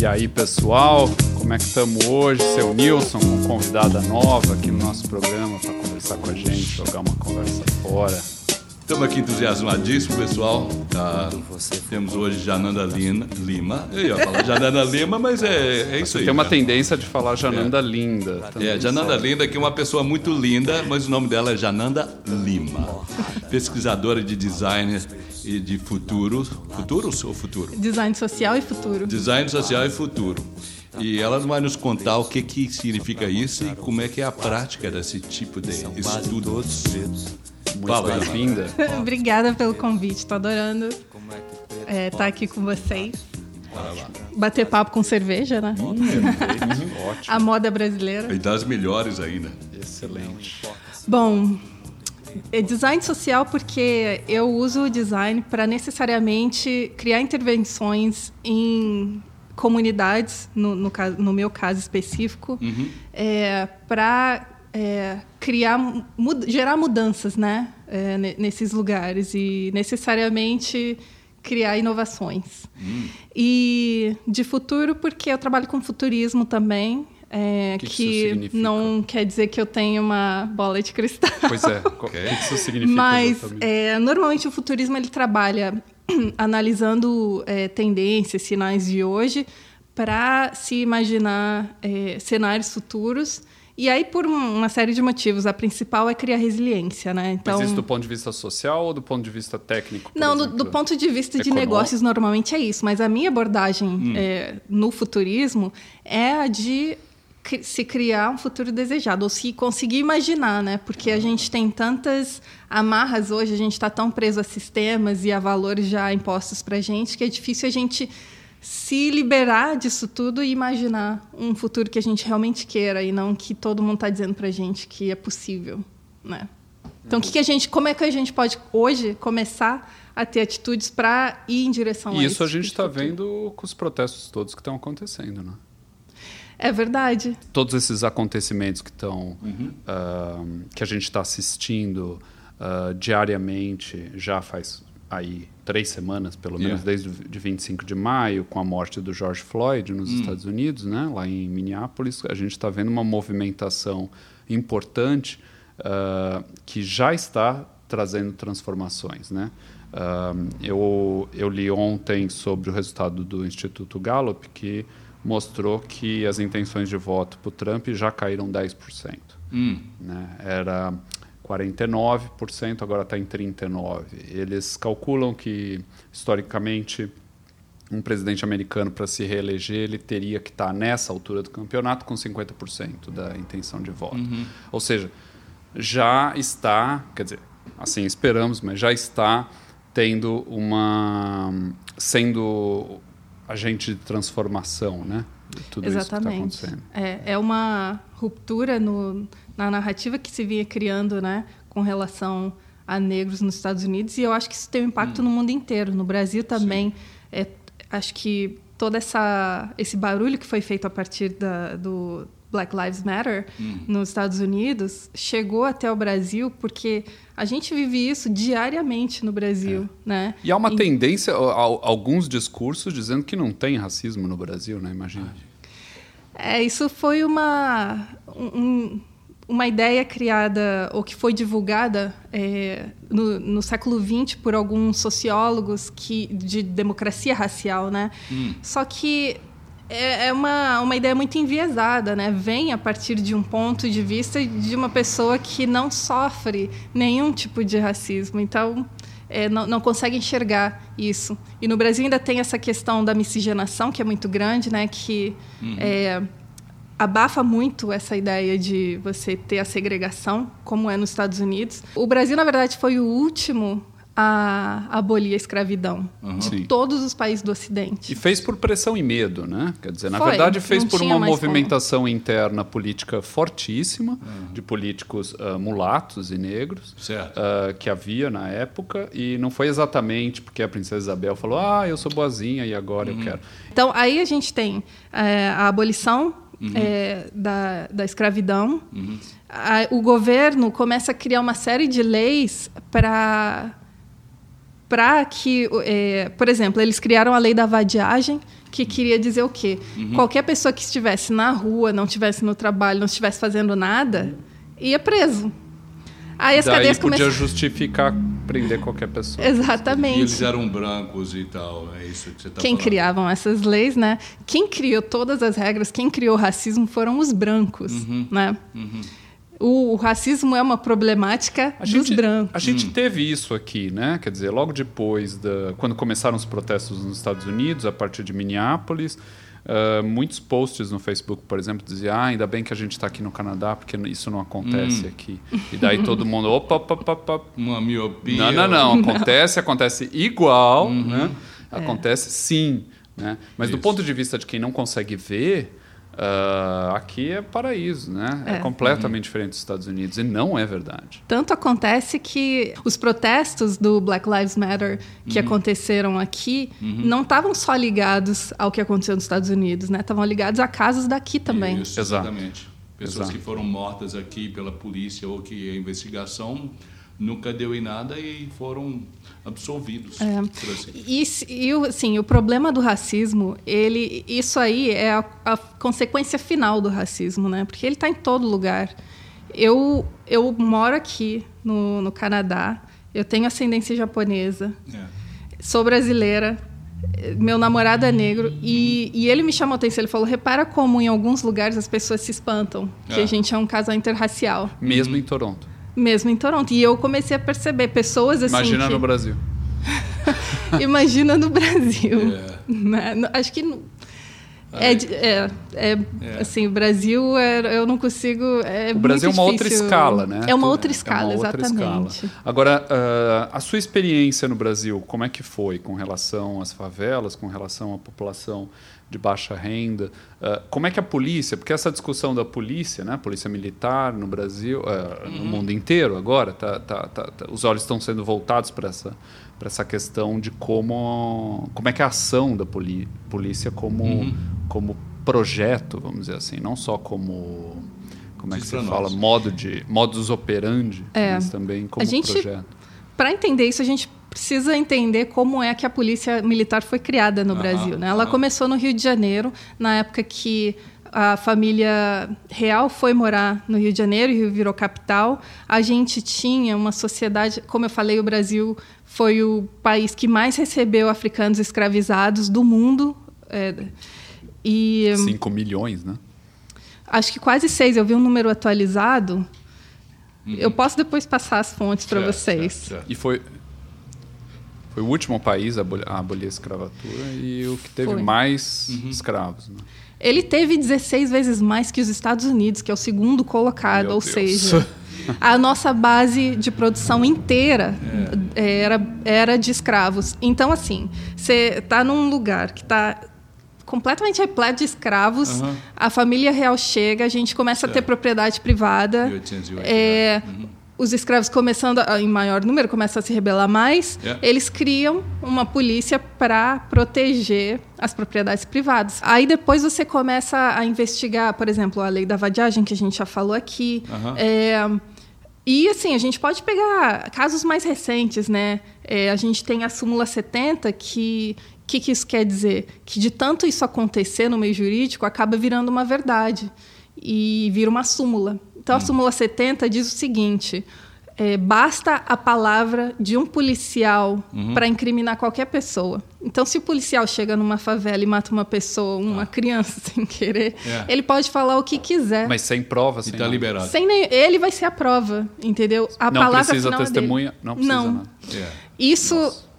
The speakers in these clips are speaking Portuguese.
E aí, pessoal, como é que estamos hoje? Seu Nilson, convidada nova aqui no nosso programa para conversar com a gente, jogar uma conversa fora. Estamos aqui entusiasmadíssimos, pessoal. Tá, temos hoje Jananda Lina, Lima. Eu ia falar Jananda Lima, mas é, é isso aí. Tem uma cara. tendência de falar Jananda é. Linda. Também, é, Jananda sabe? Linda, que é uma pessoa muito linda, mas o nome dela é Jananda Lima. Pesquisadora de design e de futuro. Futuros ou futuro? Design social e futuro. Design social e futuro. E ela vai nos contar o que, que significa isso e como é que é a prática desse tipo de estudo. Muito bem-vinda. Obrigada pelo convite, estou adorando estar é, tá aqui com vocês. Bater papo com cerveja, né? Hum, ótimo. A moda brasileira. E das melhores ainda. Excelente. Bom, é design social porque eu uso o design para necessariamente criar intervenções em comunidades, no, no, no meu caso específico, uhum. é, para é, criar, mud, gerar mudanças, né, é, nesses lugares e necessariamente criar inovações. Hum. E de futuro, porque eu trabalho com futurismo também, é, que, que não quer dizer que eu tenho uma bola de cristal. Pois é, o que isso significa Mas é, normalmente o futurismo ele trabalha analisando é, tendências, sinais de hoje, para se imaginar é, cenários futuros e aí, por uma série de motivos, a principal é criar resiliência, né? Então, Mas isso do ponto de vista social ou do ponto de vista técnico? Não, do, do, ponto de vista de Econômico? negócios, normalmente é isso. Mas a minha abordagem hum. é, no futurismo é a de se criar um futuro desejado, ou se conseguir imaginar, né? Porque a gente tem tantas amarras hoje, a gente está tão preso a sistemas e a valores já impostos para a gente, que é difícil a gente se liberar disso tudo e imaginar um futuro que a gente realmente queira e não que todo mundo está dizendo para a gente que é possível, né? Então, o que, que a gente, como é que a gente pode hoje começar a ter atitudes para ir em direção e a isso? Isso a gente está vendo com os protestos todos que estão acontecendo, né? É verdade. Todos esses acontecimentos que estão, uhum. uh, que a gente está assistindo uh, diariamente já faz aí três semanas, pelo menos yeah. desde de 25 de maio, com a morte do George Floyd nos hum. Estados Unidos, né, lá em Minneapolis, a gente está vendo uma movimentação importante uh, que já está trazendo transformações, né? Uh, eu, eu li ontem sobre o resultado do Instituto Gallup que mostrou que as intenções de voto para o Trump já caíram 10%. Hum. Né? Era 49%, agora está em 39%. Eles calculam que, historicamente, um presidente americano, para se reeleger, ele teria que estar tá nessa altura do campeonato com 50% da intenção de voto. Uhum. Ou seja, já está, quer dizer, assim esperamos, mas já está tendo uma. sendo agente de transformação, né? Tudo Exatamente. isso que está acontecendo. É, é uma ruptura no, na narrativa que se vinha criando né, com relação a negros nos Estados Unidos e eu acho que isso tem um impacto hum. no mundo inteiro. No Brasil também, é, acho que todo essa, esse barulho que foi feito a partir da, do Black Lives Matter hum. nos Estados Unidos chegou até o Brasil porque a gente vive isso diariamente no Brasil, é. né? E há uma e... tendência, alguns discursos dizendo que não tem racismo no Brasil, né? Imagina. É, isso foi uma um, uma ideia criada ou que foi divulgada é, no, no, século XX por alguns sociólogos que, de democracia racial, né? Hum. Só que é, é uma, uma ideia muito enviesada, né? Vem a partir de um ponto de vista de uma pessoa que não sofre nenhum tipo de racismo. Então, é, não, não, consegue enxergar isso. E no Brasil ainda tem essa questão da miscigenação, que é muito grande, né? Que uhum. é, abafa muito essa ideia de você ter a segregação, como é nos Estados Unidos. O Brasil, na verdade, foi o último a abolir a escravidão uhum. de Sim. todos os países do Ocidente. E fez por pressão e medo, né? Quer dizer, na Foi, verdade fez por uma movimentação como. interna política fortíssima uhum. de políticos uh, mulatos e negros uh, que havia na época e não foi exatamente porque a princesa Isabel falou, ah, eu sou boazinha e agora uhum. eu quero. Então aí a gente tem é, a abolição Uhum. É, da, da escravidão. Uhum. A, o governo começa a criar uma série de leis para para que, é, por exemplo, eles criaram a lei da vadiagem, que queria dizer o quê? Uhum. Qualquer pessoa que estivesse na rua, não estivesse no trabalho, não estivesse fazendo nada, ia preso. Aí as Daí cadeias podia começam... justificar prender qualquer pessoa. Exatamente. E eles eram brancos e tal, é isso que você está Quem falando. criavam essas leis, né? Quem criou todas as regras, quem criou o racismo foram os brancos, uhum. né? Uhum. O, o, racismo é uma problemática a dos gente, brancos. A gente hum. teve isso aqui, né? Quer dizer, logo depois da quando começaram os protestos nos Estados Unidos, a partir de Minneapolis, Uh, muitos posts no Facebook, por exemplo, diziam: ah, ainda bem que a gente está aqui no Canadá, porque isso não acontece hum. aqui. E daí todo mundo, opa, opa, opa, opa. Uma miopia. Não, não, não. Acontece, não. acontece igual, uhum. né? É. Acontece sim. Né? Mas isso. do ponto de vista de quem não consegue ver, Uh, aqui é paraíso, né? É, é completamente uhum. diferente dos Estados Unidos e não é verdade. Tanto acontece que os protestos do Black Lives Matter que uhum. aconteceram aqui uhum. não estavam só ligados ao que aconteceu nos Estados Unidos, né? Estavam ligados a casos daqui também. Isso, exatamente. Pessoas Exato. que foram mortas aqui pela polícia ou que a investigação nunca deu em nada e foram absolvidos. É. Assim. E, e assim, o problema do racismo, ele, isso aí é a, a consequência final do racismo, né? Porque ele está em todo lugar. Eu, eu moro aqui no, no Canadá, eu tenho ascendência japonesa, é. sou brasileira, meu namorado é negro e, e, ele me chamou a atenção. Ele falou: repara como em alguns lugares as pessoas se espantam que é. a gente é um casal interracial. Mesmo em Toronto. Mesmo em Toronto. E eu comecei a perceber pessoas assim. Imagina que... no Brasil. Imagina no Brasil. É. Né? Acho que. É, é, é, é, assim, o Brasil é, eu não consigo. É o Brasil é uma difícil. outra escala, né? É uma outra escala, uma outra exatamente. Escala. Agora, uh, a sua experiência no Brasil, como é que foi com relação às favelas, com relação à população de baixa renda. Uh, como é que a polícia, porque essa discussão da polícia, né, polícia militar no Brasil, uh, uhum. no mundo inteiro agora, tá, tá, tá, tá os olhos estão sendo voltados para essa, essa questão de como, como é que é a ação da polícia como, uhum. como projeto, vamos dizer assim, não só como como é que se fala modo de modus operandi, é. mas também como a gente, projeto. Para entender isso, a gente precisa entender como é que a polícia militar foi criada no Brasil. Né? Ela começou no Rio de Janeiro, na época que a família real foi morar no Rio de Janeiro, Rio virou capital. A gente tinha uma sociedade, como eu falei, o Brasil foi o país que mais recebeu africanos escravizados do mundo. É, e 5 milhões, né? Acho que quase seis. Eu vi um número atualizado. Uhum. Eu posso depois passar as fontes para vocês. Certo, certo. E foi foi o último país a abolir a escravatura e o que teve Foi. mais uhum. escravos. Né? Ele teve 16 vezes mais que os Estados Unidos, que é o segundo colocado, Meu ou Deus. seja, a nossa base de produção inteira é. era, era de escravos. Então, assim, você está num lugar que está completamente repleto de escravos, uhum. a família real chega, a gente começa certo. a ter propriedade privada. 1808, é, né? uhum os escravos começando a, em maior número começam a se rebelar mais, yeah. eles criam uma polícia para proteger as propriedades privadas. Aí depois você começa a investigar, por exemplo, a lei da vadiagem que a gente já falou aqui. Uhum. É, e assim, a gente pode pegar casos mais recentes, né? É, a gente tem a súmula 70 que o que, que isso quer dizer? Que de tanto isso acontecer no meio jurídico, acaba virando uma verdade e vira uma súmula. Então, a súmula 70 diz o seguinte: é, basta a palavra de um policial uhum. para incriminar qualquer pessoa. Então, se o policial chega numa favela e mata uma pessoa, uma ah. criança sem querer, é. ele pode falar o que quiser. Mas sem prova, sem tá liberado. Sem nem, ele vai ser a prova, entendeu? A não palavra precisa final é testemunha, não precisa não. nada. Yeah. Isso Nossa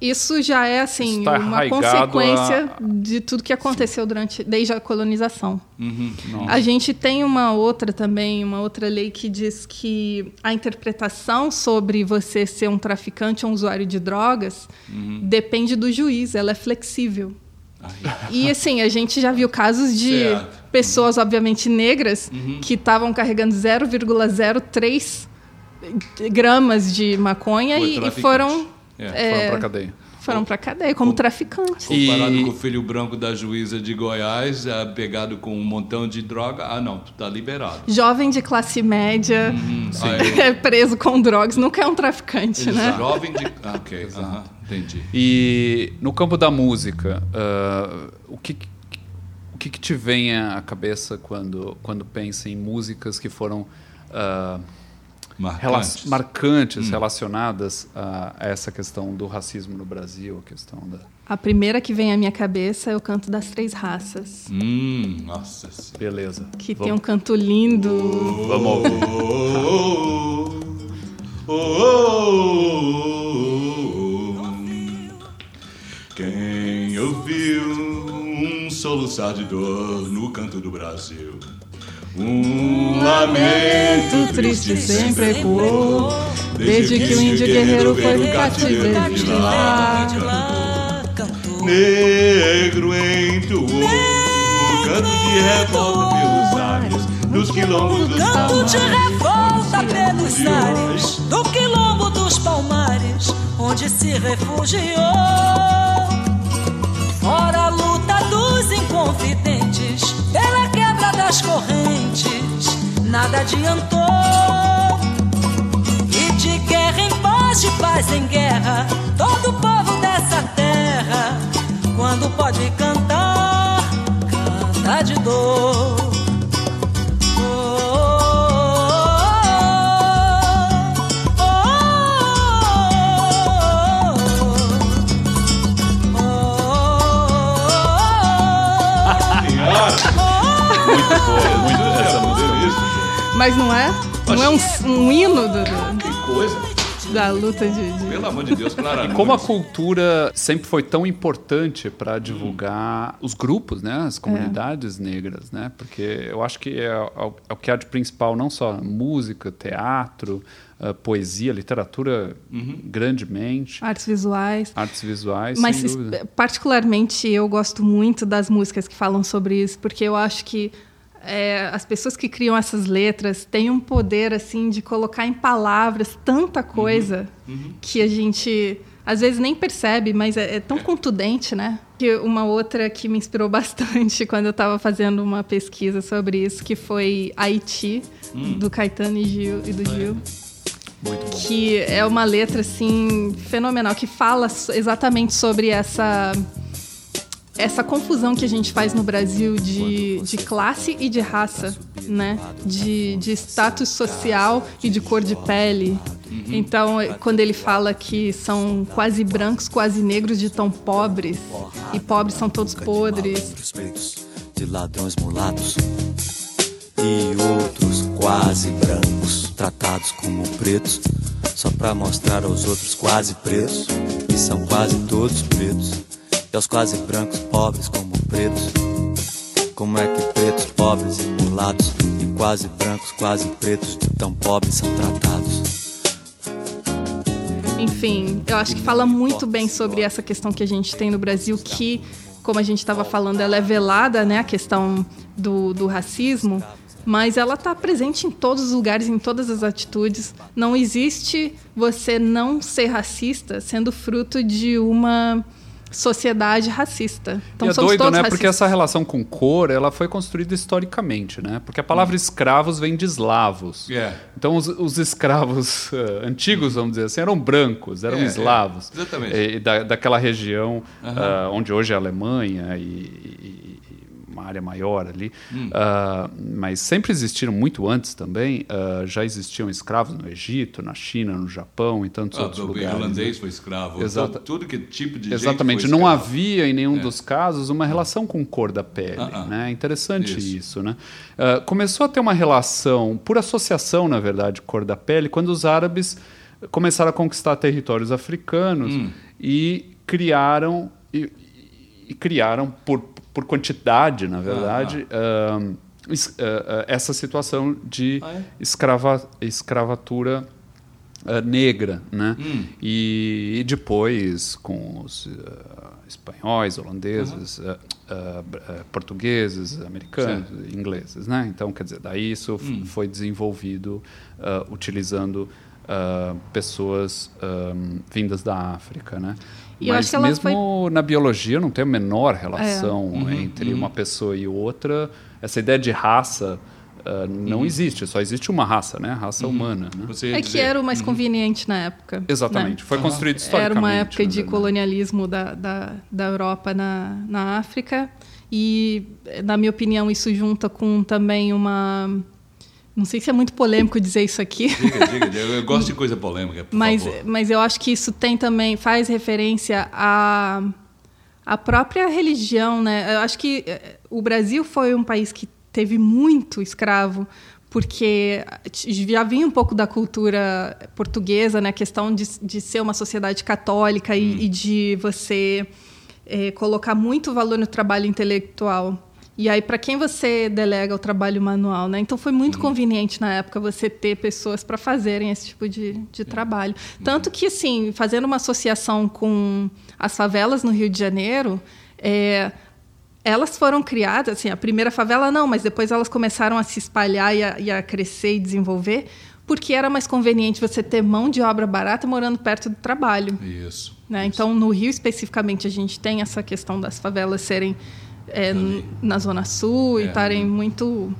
isso já é assim tá uma consequência a... de tudo que aconteceu durante desde a colonização. Uhum, a gente tem uma outra também, uma outra lei que diz que a interpretação sobre você ser um traficante ou um usuário de drogas uhum. depende do juiz, ela é flexível. E assim, a gente já viu casos de certo. pessoas, obviamente negras, uhum. que estavam carregando 0,03 gramas de maconha e, e foram é, foram para cadeia. Foram para cadeia como traficantes. Comparado e... com o filho branco da juíza de Goiás, é, pegado com um montão de droga. Ah, não, tá liberado. Jovem de classe média uhum, é preso com drogas, nunca é um traficante, né? Jovem de. Ah, ok, uhum, entendi. E no campo da música, uh, o que o que, que, te vem à cabeça quando, quando pensa em músicas que foram uh, marcantes, rela marcantes hum. relacionadas a, a, essa questão do racismo no Brasil, a questão da... A primeira que vem à minha cabeça é o canto das três raças. Hum, nossa Beleza. Que Vamos. tem um canto lindo. Oh, Vamos ouvir. Oh, oh, Quem ouviu um soluçar de dor no canto do Brasil. Um lamento triste sempre ecoou, desde que o índio guerreiro foi do cativeiro de lá. Negro entoou o canto de revolta pelos ares, dos quilombos dos canto de revolta pelos ares, do quilombo dos palmares, onde se refugiou. Fora a luta dos inconfidentes, pela quebra das correntes, nada adiantou. E de guerra em paz, de paz em guerra, todo povo dessa terra, quando pode cantar, canta de dor. Mas não é? Não é um, um hino do, do, Que coisa. da luta de, de... Pelo amor de Deus, claro. E como a cultura sempre foi tão importante para divulgar hum. os grupos, né, as comunidades é. negras, né? Porque eu acho que é, é, é, o que há de principal não só música, teatro, uh, poesia, literatura uhum. grandemente, artes visuais, artes visuais, mas particularmente eu gosto muito das músicas que falam sobre isso, porque eu acho que é, as pessoas que criam essas letras têm um poder assim de colocar em palavras tanta coisa uhum. Uhum. que a gente às vezes nem percebe, mas é, é tão contundente, né? Que uma outra que me inspirou bastante quando eu estava fazendo uma pesquisa sobre isso, que foi Haiti, hum. do Caetano e, Gil, e do Gil. Muito bom. Que é uma letra assim fenomenal que fala exatamente sobre essa essa confusão que a gente faz no Brasil de, de classe e de raça, né? De, de status social e de cor de pele. Então, quando ele fala que são quase brancos, quase negros de tão pobres, e pobres são todos podres. De ladrões mulatos e outros quase brancos, tratados como pretos, só pra mostrar aos outros quase pretos, que são quase todos pretos e aos quase brancos, pobres como pretos. Como é que pretos, pobres e mulatos, e quase brancos, quase pretos, tão pobres são tratados? Enfim, eu acho que fala muito bem sobre essa questão que a gente tem no Brasil, que, como a gente estava falando, ela é velada, né, a questão do, do racismo, mas ela está presente em todos os lugares, em todas as atitudes. Não existe você não ser racista sendo fruto de uma sociedade racista. Então, e é doido, né? Racistas. Porque essa relação com cor, ela foi construída historicamente, né? Porque a palavra hum. escravos vem de eslavos. Yeah. Então, os, os escravos uh, antigos, vamos dizer assim, eram brancos, eram yeah, eslavos. Yeah. Exatamente. E, da, daquela região uh, onde hoje é a Alemanha e, uma área maior ali, hum. uh, mas sempre existiram muito antes também. Uh, já existiam escravos no Egito, na China, no Japão e tantos ah, outros o lugares. O irlandês foi escravo. Exata... Tudo que tipo de Exatamente. Não havia em nenhum é. dos casos uma relação com cor da pele. Uh -uh. Né? Interessante isso, isso né? começou a ter uma relação por associação, na verdade, cor da pele, quando os árabes começaram a conquistar territórios africanos hum. e criaram e, e criaram por por quantidade, na verdade, ah, uh, uh, essa situação de ah, é? escrava, escravatura uh, negra, né? Hum. E, e, depois com os espanhóis, holandeses, portugueses, americanos, certo. ingleses, né? Então, quer dizer, daí isso hum. foi desenvolvido utilizando pessoas um, vindas da África, né? E Mas mesmo foi... na biologia não tem a menor relação é. uhum, entre uhum. uma pessoa e outra. Essa ideia de raça uh, não uhum. existe, só existe uma raça, né? A raça uhum. humana. Né? é que era o mais uhum. conveniente na época. Exatamente, né? foi construído historicamente. Era uma época de colonialismo da, da, da Europa na, na África e, na minha opinião, isso junta com também uma não sei se é muito polêmico dizer isso aqui. Diga, diga, diga. eu gosto de coisa polêmica, mas, favor. Mas eu acho que isso tem também, faz referência à, à própria religião, né? Eu acho que eh, o Brasil foi um país que teve muito escravo, porque já vinha um pouco da cultura portuguesa, né? A questão de, de ser uma sociedade católica hum. e, e, de você é, colocar muito valor no trabalho intelectual. E aí, para quem você delega o trabalho manual, né? Então, foi muito uhum. conveniente na época você ter pessoas para fazerem esse tipo de, de uhum. trabalho. Tanto que, assim, fazendo uma associação com as favelas no Rio de Janeiro, é, elas foram criadas, assim, a primeira favela não, mas depois elas começaram a se espalhar e a, e a crescer e desenvolver, porque era mais conveniente você ter mão de obra barata morando perto do trabalho. Isso. Né? isso. Então, no Rio especificamente, a gente tem essa questão das favelas serem é, na Zona Sul é, e estarem muito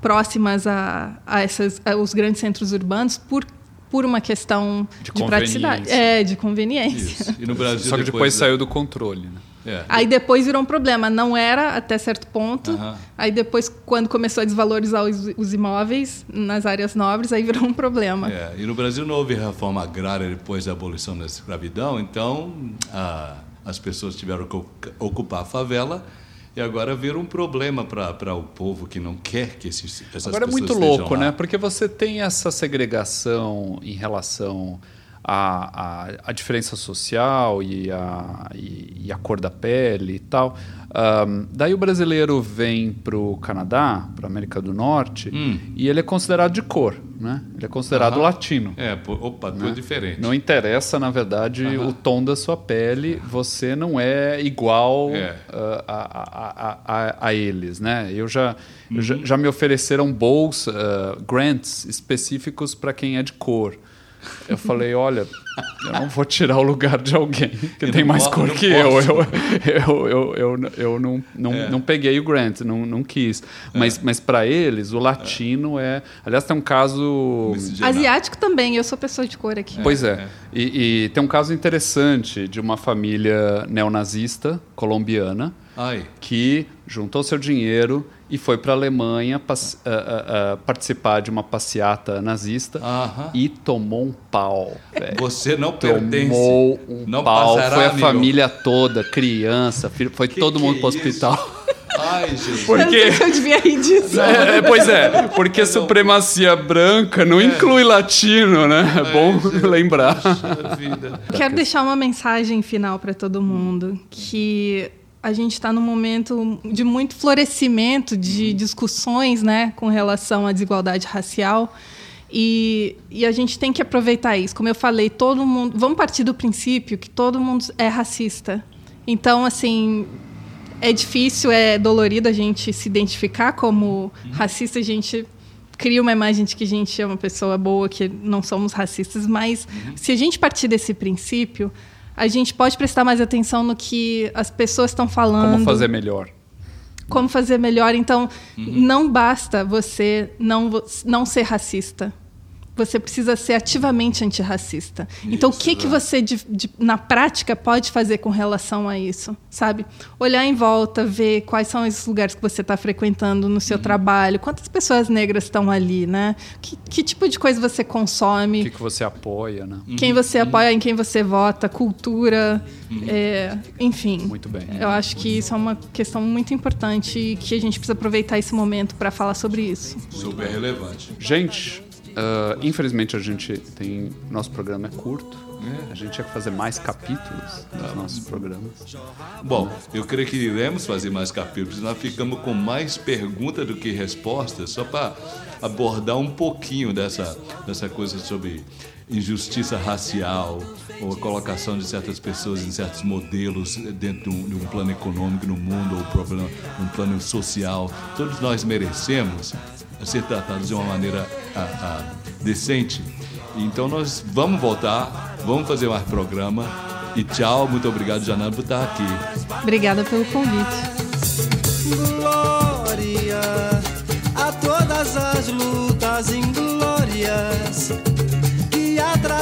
próximas a, a, essas, a, os grandes centros urbanos por por uma questão de, de praticidade, é, de conveniência. Isso. E no Brasil Só que depois, depois saiu do controle, né? É. Aí depois virou um problema. Não era até certo ponto. Uhum. Aí depois, quando começou a desvalorizar os, os, imóveis nas áreas nobres, aí virou um problema. É. E no Brasil não houve reforma agrária depois da abolição da escravidão, então a, as pessoas tiveram que ocupar a favela e agora vira um problema para o povo que não quer que esses, essas agora pessoas Agora é muito louco, lá. né? Porque você tem essa segregação em relação à, à, à diferença social e a, e, e a cor da pele e tal. Um, daí o brasileiro vem para o Canadá, para a América do Norte, hum. e ele é considerado de cor, né? Ele é considerado latino. É, opa, né? diferente. Não interessa, na verdade, o tom da sua pele, você não é igual é. Uh, a, a, a, a, eles, né? Eu já, uhum. eu já, já, me ofereceram bolsas, uh, grants específicos para quem é de cor. Eu falei, olha, eu não vou tirar o lugar de alguém que eu tem mais cor que eu. Eu, eu, eu, eu, eu não, não, é. não peguei o grant, não, não quis. Mas, é. mas para eles, o latino é. é... Aliás, tem um caso... Asiático também, eu sou pessoa de cor aqui. Pois é. é. E, e tem um caso interessante de uma família neonazista colombiana Ai. que juntou seu dinheiro e foi para a Alemanha uh, uh, uh, participar de uma passeata nazista -huh. e tomou um pau. Véio. Você não tomou pertence. um não pau. Passará, foi a amigo. família toda, criança, filho, foi que todo que mundo é para o hospital. Ai, Jesus. Porque... Eu, eu devia rir disso. É, pois é, porque supremacia branca não é. inclui latino, né? É, é bom Jesus. lembrar. Quero deixar uma mensagem final para todo mundo que a gente está num momento de muito florescimento de discussões né, com relação à desigualdade racial. E, e, a gente tem que aproveitar isso. Como eu falei, todo mundo. Vamos partir do princípio que todo mundo é racista. Então, assim, é difícil, é dolorido a gente se identificar como racista. A gente cria uma imagem de que a gente é uma pessoa boa, que não somos racistas. Mas uhum. se a gente partir desse princípio, a gente pode prestar mais atenção no que as pessoas estão falando. Como fazer melhor. Como fazer melhor. Então, uhum. não basta você não, não ser racista você precisa ser ativamente antirracista. Isso, então, o que, que você, de, de, na prática, pode fazer com relação a isso? Sabe? Olhar em volta, ver quais são esses lugares que você está frequentando no seu uhum. trabalho, quantas pessoas negras estão ali, né? Que, que tipo de coisa você consome? O que, que você apoia, né? Quem você uhum. apoia, em quem você vota, cultura, uhum. é, enfim. Muito bem. Eu acho que isso é uma questão muito importante e que a gente precisa aproveitar esse momento para falar sobre isso. Super relevante. Gente, Uh, infelizmente a gente tem. Nosso programa é curto. É. A gente tinha que fazer mais capítulos dos nossos programas. Bom, eu creio que iremos fazer mais capítulos. Nós ficamos com mais perguntas do que respostas, só para abordar um pouquinho dessa, dessa coisa sobre injustiça racial ou a colocação de certas pessoas em certos modelos dentro de um, de um plano econômico no mundo ou problema, um plano social. Todos nós merecemos ser tratados de uma maneira a, a, decente. Então nós vamos voltar, vamos fazer mais programa. E tchau, muito obrigado, Janela, por estar aqui. Obrigada pelo convite.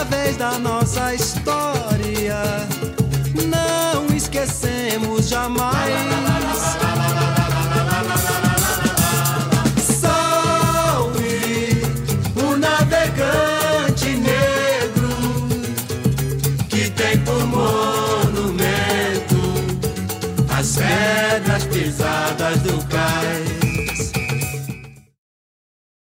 Através da nossa história não esquecemos jamais. pedras pisadas do cais.